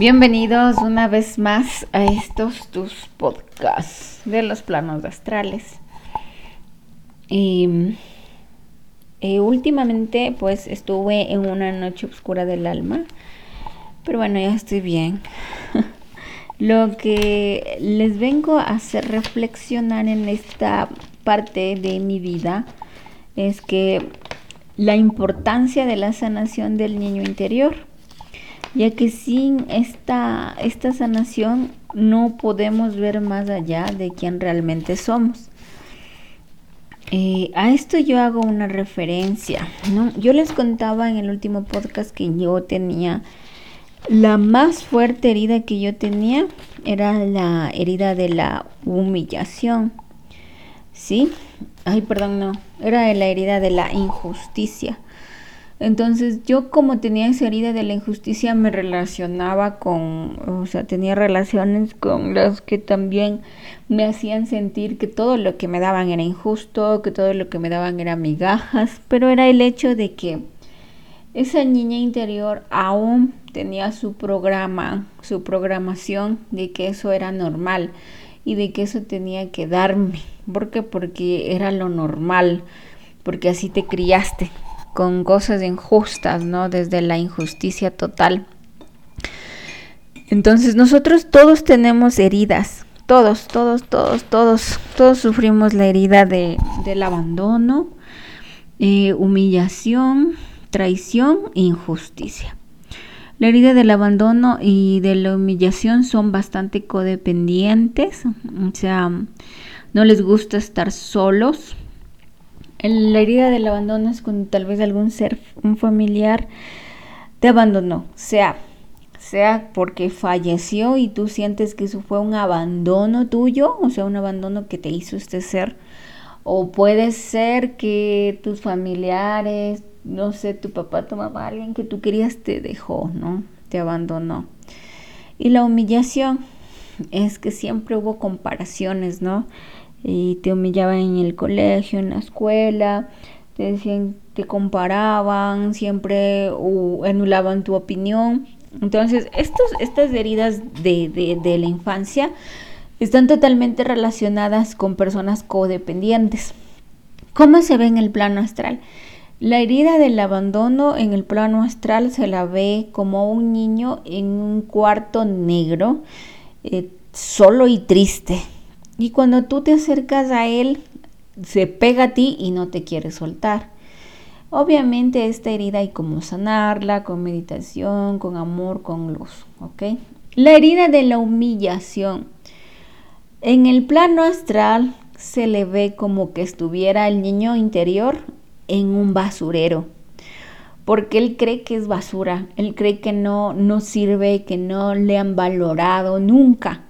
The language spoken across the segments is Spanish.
Bienvenidos una vez más a estos tus podcasts de los planos astrales. Y eh, últimamente pues estuve en una noche oscura del alma, pero bueno, ya estoy bien. Lo que les vengo a hacer reflexionar en esta parte de mi vida es que la importancia de la sanación del niño interior ya que sin esta, esta sanación no podemos ver más allá de quién realmente somos. Eh, a esto yo hago una referencia, ¿no? Yo les contaba en el último podcast que yo tenía la más fuerte herida que yo tenía era la herida de la humillación. ¿Sí? Ay, perdón, no. Era la herida de la injusticia. Entonces yo como tenía esa herida de la injusticia me relacionaba con, o sea, tenía relaciones con las que también me hacían sentir que todo lo que me daban era injusto, que todo lo que me daban era migajas, pero era el hecho de que esa niña interior aún tenía su programa, su programación de que eso era normal y de que eso tenía que darme. ¿Por qué? Porque era lo normal, porque así te criaste con cosas injustas, ¿no? Desde la injusticia total. Entonces nosotros todos tenemos heridas, todos, todos, todos, todos, todos sufrimos la herida de, del abandono, eh, humillación, traición injusticia. La herida del abandono y de la humillación son bastante codependientes, o sea, no les gusta estar solos, la herida del abandono es cuando tal vez algún ser, un familiar, te abandonó, sea, sea porque falleció y tú sientes que eso fue un abandono tuyo, o sea, un abandono que te hizo este ser, o puede ser que tus familiares, no sé, tu papá, tu mamá, alguien que tú querías te dejó, ¿no? Te abandonó. Y la humillación es que siempre hubo comparaciones, ¿no? Y te humillaban en el colegio, en la escuela, te decían, te comparaban, siempre anulaban tu opinión. Entonces, estos, estas heridas de, de la infancia están totalmente relacionadas con personas codependientes. ¿Cómo se ve en el plano astral? La herida del abandono en el plano astral se la ve como un niño en un cuarto negro, eh, solo y triste. Y cuando tú te acercas a él, se pega a ti y no te quiere soltar. Obviamente esta herida hay como sanarla con meditación, con amor, con luz, ¿ok? La herida de la humillación. En el plano astral se le ve como que estuviera el niño interior en un basurero, porque él cree que es basura, él cree que no, no sirve, que no le han valorado nunca.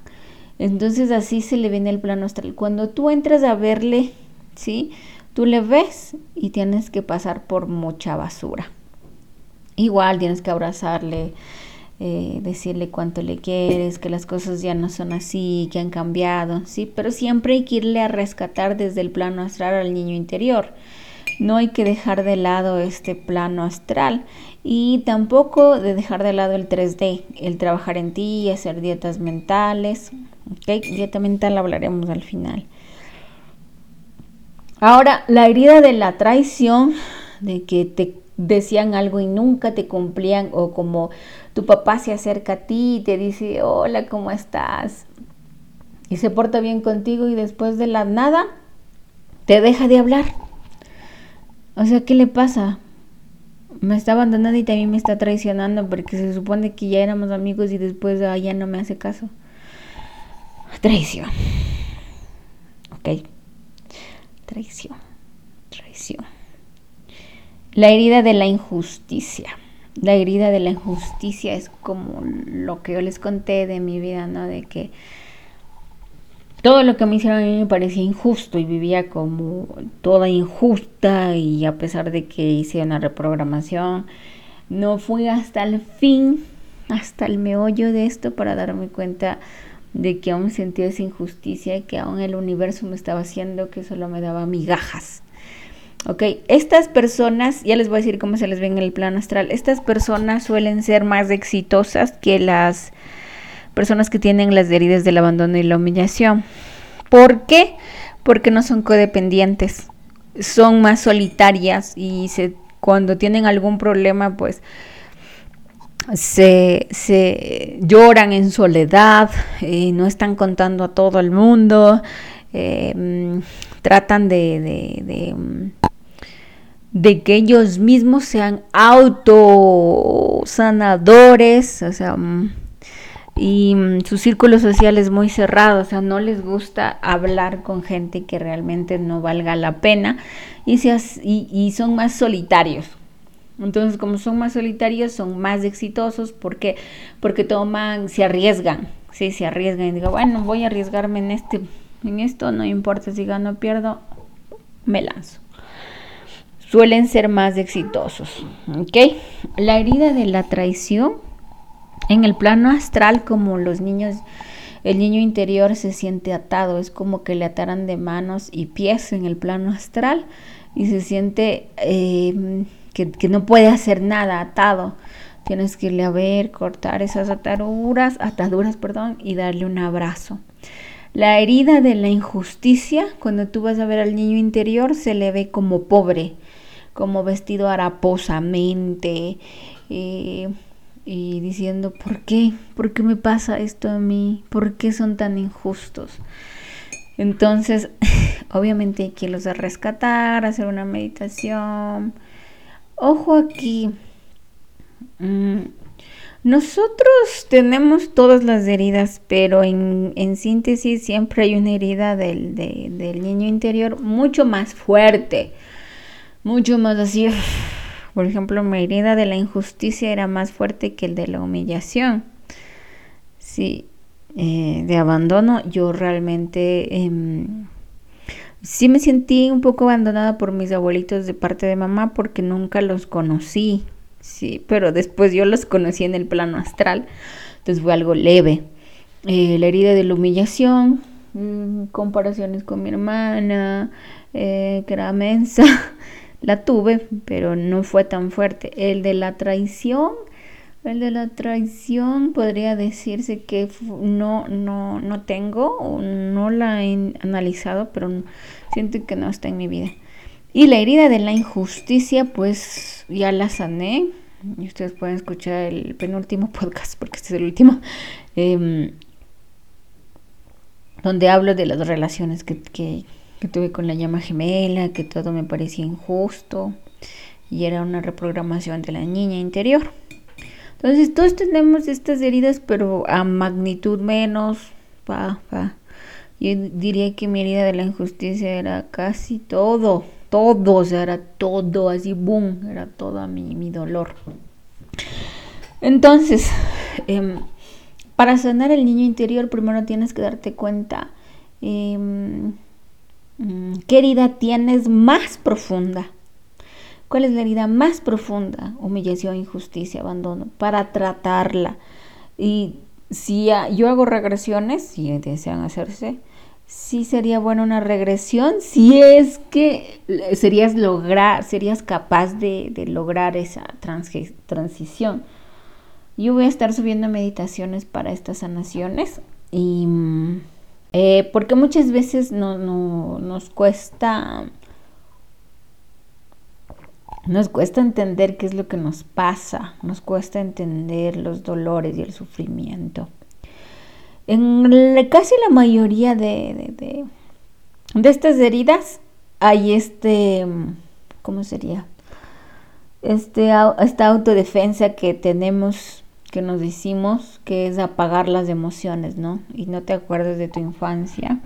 Entonces así se le viene el plano astral. Cuando tú entras a verle, ¿sí? Tú le ves y tienes que pasar por mucha basura. Igual tienes que abrazarle, eh, decirle cuánto le quieres, que las cosas ya no son así, que han cambiado, ¿sí? Pero siempre hay que irle a rescatar desde el plano astral al niño interior. No hay que dejar de lado este plano astral y tampoco de dejar de lado el 3D, el trabajar en ti, hacer dietas mentales, ¿ok? Dieta mental hablaremos al final. Ahora, la herida de la traición, de que te decían algo y nunca te cumplían, o como tu papá se acerca a ti y te dice, hola, ¿cómo estás? Y se porta bien contigo y después de la nada te deja de hablar. O sea, ¿qué le pasa? Me está abandonando y también me está traicionando porque se supone que ya éramos amigos y después ya no me hace caso. Traición. Ok. Traición. Traición. La herida de la injusticia. La herida de la injusticia es como lo que yo les conté de mi vida, ¿no? De que todo lo que me hicieron a mí me parecía injusto y vivía como toda injusta y a pesar de que hice una reprogramación, no fui hasta el fin, hasta el meollo de esto para darme cuenta de que aún sentía esa injusticia y que aún el universo me estaba haciendo que solo me daba migajas. Ok, estas personas, ya les voy a decir cómo se les ve en el plano astral, estas personas suelen ser más exitosas que las personas que tienen las heridas del abandono y la humillación. ¿Por qué? Porque no son codependientes, son más solitarias y se, cuando tienen algún problema, pues se, se lloran en soledad, y no están contando a todo el mundo, eh, mm, tratan de, de, mm, de, que ellos mismos sean autosanadores, o sea, mm, y su círculo social es muy cerrado, o sea, no les gusta hablar con gente que realmente no valga la pena y, y, y son más solitarios. Entonces, como son más solitarios, son más exitosos. ¿Por qué? Porque toman, se arriesgan. Sí, se arriesgan y digo, bueno, voy a arriesgarme en este, en esto, no importa si gano o pierdo, me lanzo. Suelen ser más exitosos. ¿Ok? La herida de la traición en el plano astral, como los niños, el niño interior se siente atado, es como que le ataran de manos y pies en el plano astral y se siente eh, que, no puede hacer nada atado. Tienes que irle a ver, cortar esas ataduras, ataduras, perdón, y darle un abrazo. La herida de la injusticia, cuando tú vas a ver al niño interior, se le ve como pobre, como vestido haraposamente eh, y diciendo, ¿por qué? ¿Por qué me pasa esto a mí? ¿Por qué son tan injustos? Entonces, obviamente hay que los rescatar, hacer una meditación, Ojo aquí. Mm, nosotros tenemos todas las heridas, pero en, síntesis siempre hay una herida del, del, niño interior mucho más fuerte, mucho más así. Por ejemplo, mi herida de la injusticia era más fuerte que el de la humillación. Sí, eh, de abandono, yo realmente... Em, sí me sentí un poco abandonada por mis abuelitos de parte de mamá porque nunca los conocí, sí, pero después yo los conocí en el plano astral, entonces fue algo leve. Eh, la herida de la humillación, mm, comparaciones con mi hermana, eh, que era mensa, la tuve, pero no fue tan fuerte. El de la traición, el de la traición podría decirse que no, no, no tengo, no la he analizado, pero siento que no está en mi vida. Y la herida de la injusticia, pues ya la sané. Y ustedes pueden escuchar el penúltimo podcast, porque este es el último, em, donde hablo de las relaciones que, que tuve con la llama gemela, que todo me parecía injusto y era una reprogramación de la niña interior. Entonces todos tenemos estas heridas, pero a magnitud menos. Yo diría que mi herida de la injusticia era casi todo, todo, o sea, era todo, así, boom, era todo mi, mi dolor. Entonces, em, para sanar el niño interior, primero tienes que darte cuenta em, mm, qué herida tienes más profunda. ¿Cuál es la herida más profunda? Humillación, injusticia, abandono, para tratarla. Y si yo hago regresiones, si desean hacerse, sí sería buena una regresión si es que serías lograr, serías capaz de, lograr esa transición. Yo voy a estar subiendo meditaciones para estas sanaciones y mm, eh, porque muchas veces no, no, nos cuesta nos cuesta entender qué es lo que nos pasa, nos cuesta entender los dolores y el sufrimiento. En casi la mayoría de, de, estas heridas hay este, ¿cómo sería? Este, esta autodefensa que tenemos, que nos decimos, que es apagar las emociones, ¿no? Y no te acuerdas de tu infancia.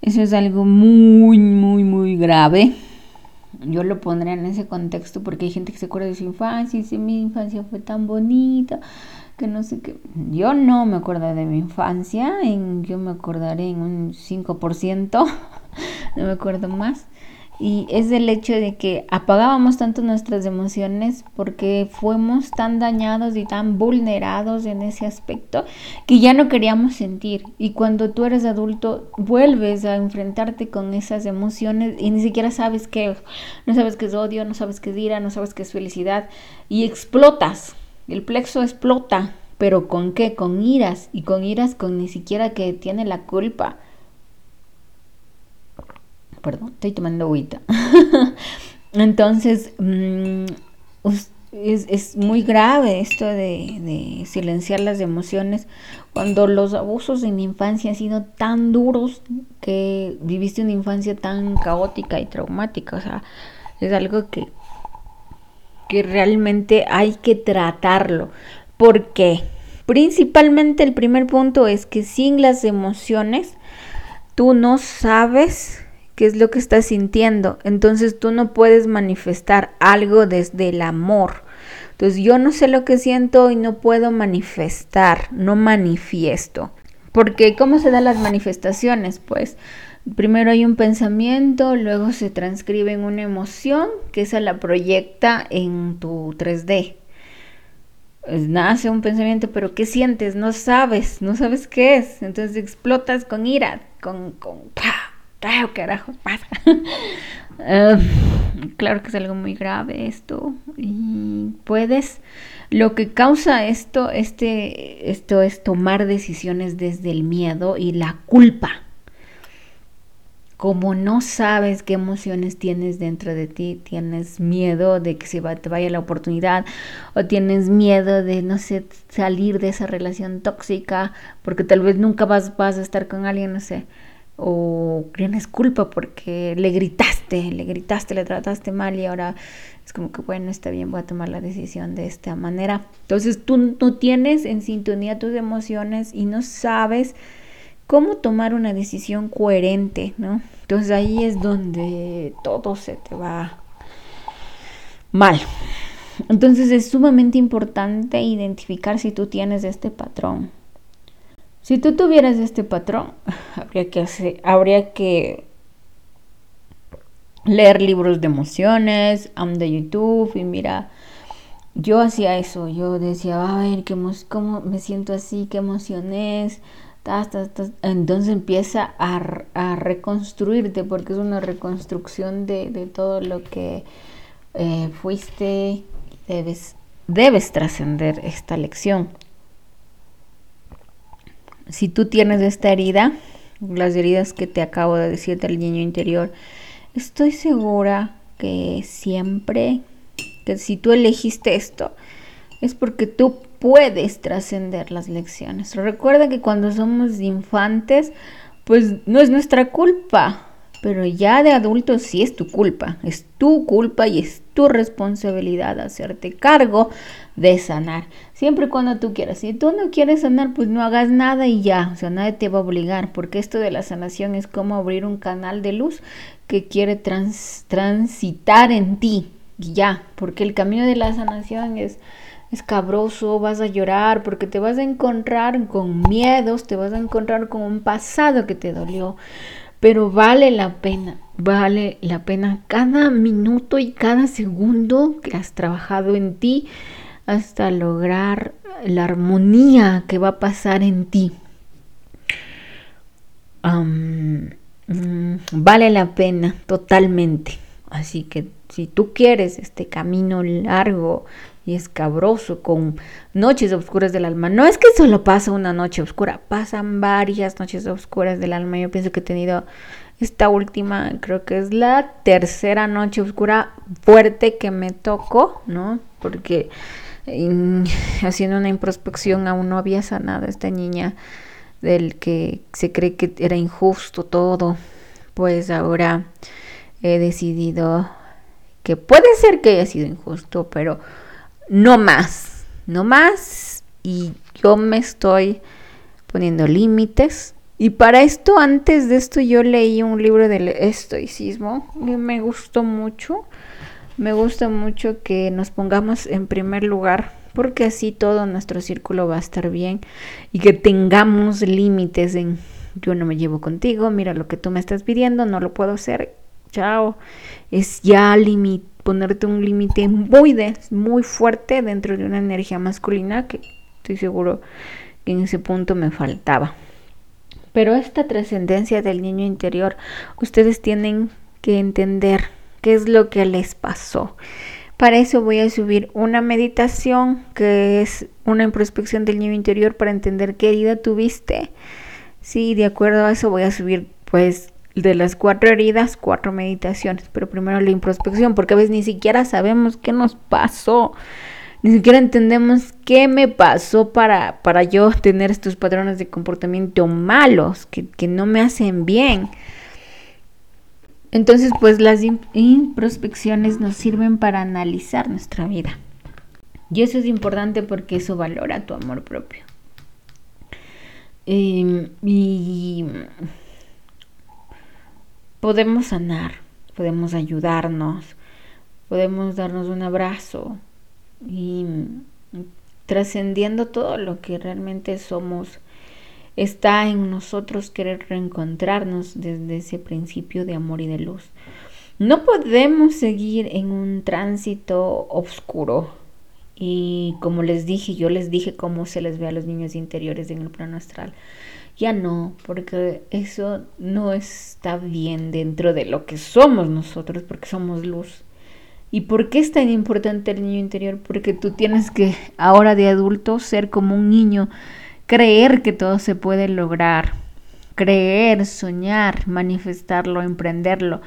Eso es algo muy, muy, muy grave yo lo pondré en ese contexto porque hay gente que se acuerda de su infancia y dice mi infancia fue tan bonita que no sé qué. Yo no me acuerdo de mi infancia, en, yo me acordaré en un 5%, no me acuerdo más. Y es el hecho de que apagábamos tanto nuestras emociones porque fuimos tan dañados y tan vulnerados en ese aspecto que ya no queríamos sentir. Y cuando tú eres adulto, vuelves a enfrentarte con esas emociones y ni siquiera sabes qué, no sabes qué es odio, no sabes qué es ira, no sabes qué es felicidad y explotas. El plexo explota, pero ¿con qué? Con iras y con iras con ni siquiera que tiene la culpa perdón, estoy tomando agüita. Entonces, mm, es, muy grave esto de, silenciar las emociones cuando los abusos en infancia han sido tan duros que viviste una infancia tan caótica y traumática. O sea, es algo que, que realmente hay que tratarlo. porque Principalmente el primer punto es que sin las emociones tú no sabes qué es lo que estás sintiendo. Entonces tú no puedes manifestar algo desde el amor. Entonces yo no sé lo que siento y no puedo manifestar, no manifiesto. Porque ¿cómo se dan las manifestaciones? Pues primero hay un pensamiento, luego se transcribe en una emoción que esa la proyecta en tu 3D. Pues nace un pensamiento, pero ¿qué sientes? No sabes, no sabes qué es. Entonces explotas con ira, con, con ¿qué carajo? Ah, claro que es algo muy grave esto. Y puedes lo que causa esto este esto es tomar decisiones desde el miedo y la culpa. Como no sabes qué emociones tienes dentro de ti, tienes miedo de que se te vaya la oportunidad o tienes miedo de, no sé, salir de esa relación tóxica porque tal vez nunca vas, vas a estar con alguien, no sé, o tienes culpa porque le gritaste, le gritaste, le trataste mal y ahora es como que bueno, está bien, voy a tomar la decisión de esta manera. Entonces tú no tienes en sintonía tus emociones y no sabes cómo tomar una decisión coherente, ¿no? Entonces ahí es donde todo se te va mal. Entonces es sumamente importante identificar si tú tienes este patrón. Si tú tuvieras este patrón, habría que, hacer, habría que leer libros de emociones, de YouTube y mira, yo hacía eso, yo decía, a ver, ¿qué ¿cómo me siento así? ¿Qué emociones? Entonces empieza a, reconstruirte porque es una reconstrucción de, todo lo que eh, fuiste. Debes, debes trascender esta lección si tú tienes esta herida, las heridas que te acabo de decir del niño interior, estoy segura que siempre, que si tú elegiste esto, es porque tú puedes trascender las lecciones. Recuerda que cuando somos infantes, pues no es nuestra culpa, pero ya de adultos sí es tu culpa, es tu culpa y es tu responsabilidad hacerte cargo de sanar. Siempre y cuando tú quieras. Si tú no quieres sanar, pues no hagas nada y ya. O sea, nadie te va a obligar, porque esto de la sanación es como abrir un canal de luz que quiere transitar en ti. Y ya, porque el camino de la sanación es escabroso, vas a llorar porque te vas a encontrar con miedos, te vas a encontrar con un pasado que te dolió, pero vale la pena, vale la pena cada minuto y cada segundo que has trabajado en ti hasta lograr la armonía que va a pasar en ti. Mm, vale la pena totalmente. Así que si tú quieres este camino largo y escabroso con noches oscuras del alma, no es que solo pasa una noche oscura, pasan varias noches oscuras del alma. Yo pienso que he tenido esta última, creo que es la tercera noche oscura fuerte que me tocó, ¿no? Porque haciendo una introspección aún no había sanado esta niña del que se cree que era injusto todo, pues ahora he decidido que puede ser que haya sido injusto, pero no más, no más. Y yo me estoy poniendo límites. Y para esto, antes de esto, yo leí un libro del estoicismo y me gustó mucho. Me gusta mucho que nos pongamos en primer lugar porque así todo nuestro círculo va a estar bien y que tengamos límites en yo no me llevo contigo, mira lo que tú me estás pidiendo, no lo puedo hacer, chao. Es ya ponerte un límite muy, muy fuerte dentro de una energía masculina que estoy seguro que en ese punto me faltaba. Pero esta trascendencia del niño interior, ustedes tienen que entender qué es lo que les pasó. Para eso voy a subir una meditación que es una introspección del niño interior para entender qué herida tuviste. Sí, de acuerdo a eso voy a subir pues de las cuatro heridas, cuatro meditaciones, pero primero la introspección, porque a veces ni siquiera sabemos qué nos pasó, ni siquiera entendemos qué me pasó para, para yo tener estos patrones de comportamiento malos, que, que no me hacen bien. Entonces, pues las introspecciones nos sirven para analizar nuestra vida. Y eso es importante porque eso valora tu amor propio. Em, y podemos sanar, podemos ayudarnos, podemos darnos un abrazo y trascendiendo todo lo que realmente somos está en nosotros querer reencontrarnos desde ese principio de amor y de luz. No podemos seguir en un tránsito oscuro. Y como les dije, yo les dije cómo se les ve a los niños interiores en el plano astral. Ya no, porque eso no está bien dentro de lo que somos nosotros, porque somos luz. ¿Y por qué es tan importante el niño interior? Porque tú tienes que, ahora de adulto, ser como un niño creer que todo se puede lograr, creer, soñar, manifestarlo, emprenderlo.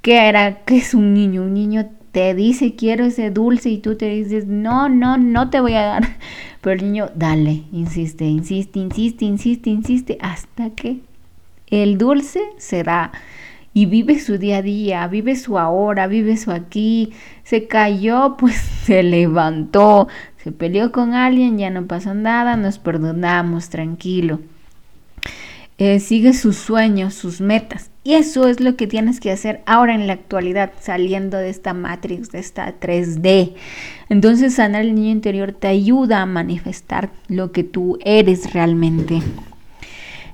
¿Qué era? ¿Qué es un niño? Un niño te dice quiero ese dulce y tú te dices no, no, no te voy a dar. Pero el niño, dale, insiste, insiste, insiste, insiste, insiste, hasta que el dulce será y vive su día a día, vive su ahora, vive su aquí. Se cayó, pues se levantó, se peleó con alguien, ya no pasa nada, nos perdonamos, tranquilo. Eh, sigue sus sueños, sus metas. Y eso es lo que tienes que hacer ahora en la actualidad, saliendo de esta matrix, de esta 3D. Entonces sanar el niño interior te ayuda a manifestar lo que tú eres realmente.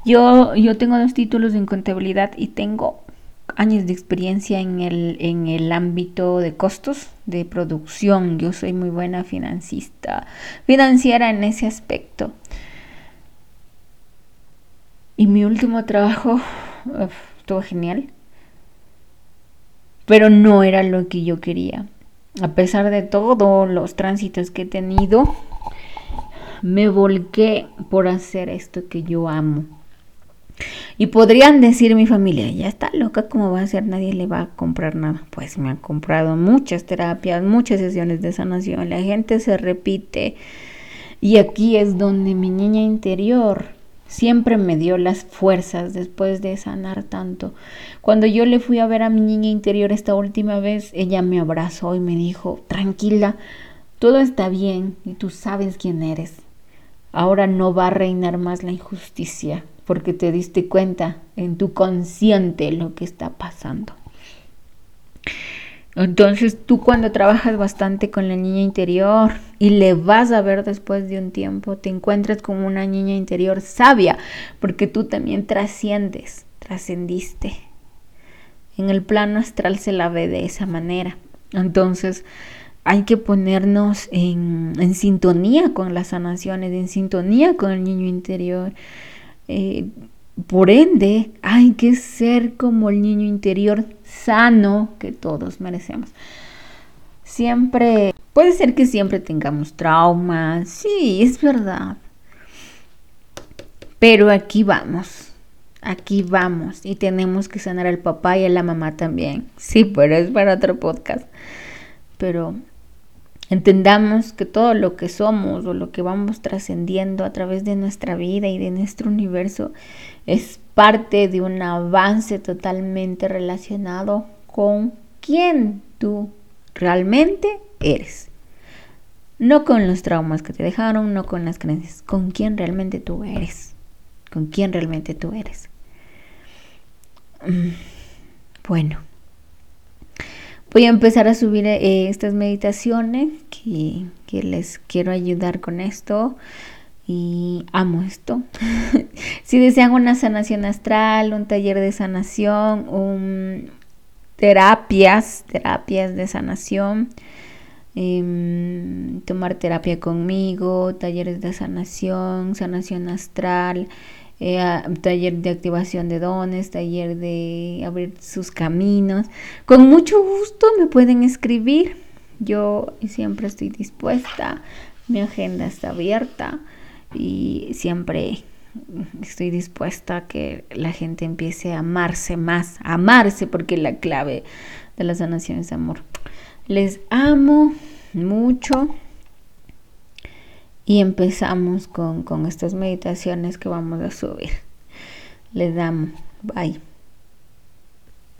Yo, yo tengo dos títulos en contabilidad y tengo años de experiencia en el, en el ámbito de costos de producción. Yo soy muy buena financista, financiera en ese aspecto. Y mi último trabajo estuvo genial, pero no era lo que yo quería. A pesar de todos los tránsitos que he tenido, me volqué por hacer esto que yo amo. Y podrían decir mi familia, ya está loca, ¿cómo va a ser? Nadie le va a comprar nada. Pues me han comprado muchas terapias, muchas sesiones de sanación. La gente se repite. Y aquí es donde mi niña interior siempre me dio las fuerzas después de sanar tanto. Cuando yo le fui a ver a mi niña interior esta última vez, ella me abrazó y me dijo, tranquila, todo está bien y tú sabes quién eres. Ahora no va a reinar más la injusticia porque te diste cuenta en tu consciente lo que está pasando. Entonces tú cuando trabajas bastante con la niña interior y le vas a ver después de un tiempo, te encuentras como una niña interior sabia, porque tú también trasciendes, trascendiste. En el plano astral se la ve de esa manera. Entonces hay que ponernos en, en sintonía con las sanaciones, en sintonía con el niño interior. Eh, por ende, hay que ser como el niño interior sano que todos merecemos. Siempre, puede ser que siempre tengamos traumas, sí, es verdad. Pero aquí vamos, aquí vamos y tenemos que sanar al papá y a la mamá también. Sí, pero es para otro podcast. Pero Entendamos que todo lo que somos o lo que vamos trascendiendo a través de nuestra vida y de nuestro universo es parte de un avance totalmente relacionado con quién tú realmente eres. No con los traumas que te dejaron, no con las creencias, con quién realmente tú eres. Con quién realmente tú eres. Mm, bueno. Voy a empezar a subir eh, estas meditaciones que, que, les quiero ayudar con esto y amo esto. si desean una sanación astral, un taller de sanación, un, terapias, terapias de sanación, em, tomar terapia conmigo, talleres de sanación, sanación astral, eh, taller de activación de dones, taller de abrir sus caminos. Con mucho gusto me pueden escribir. Yo siempre estoy dispuesta, mi agenda está abierta y siempre estoy dispuesta a que la gente empiece a amarse más, a amarse porque la clave de la sanación es amor. Les amo mucho y empezamos con, con estas meditaciones que vamos a subir. Les amo. Bye.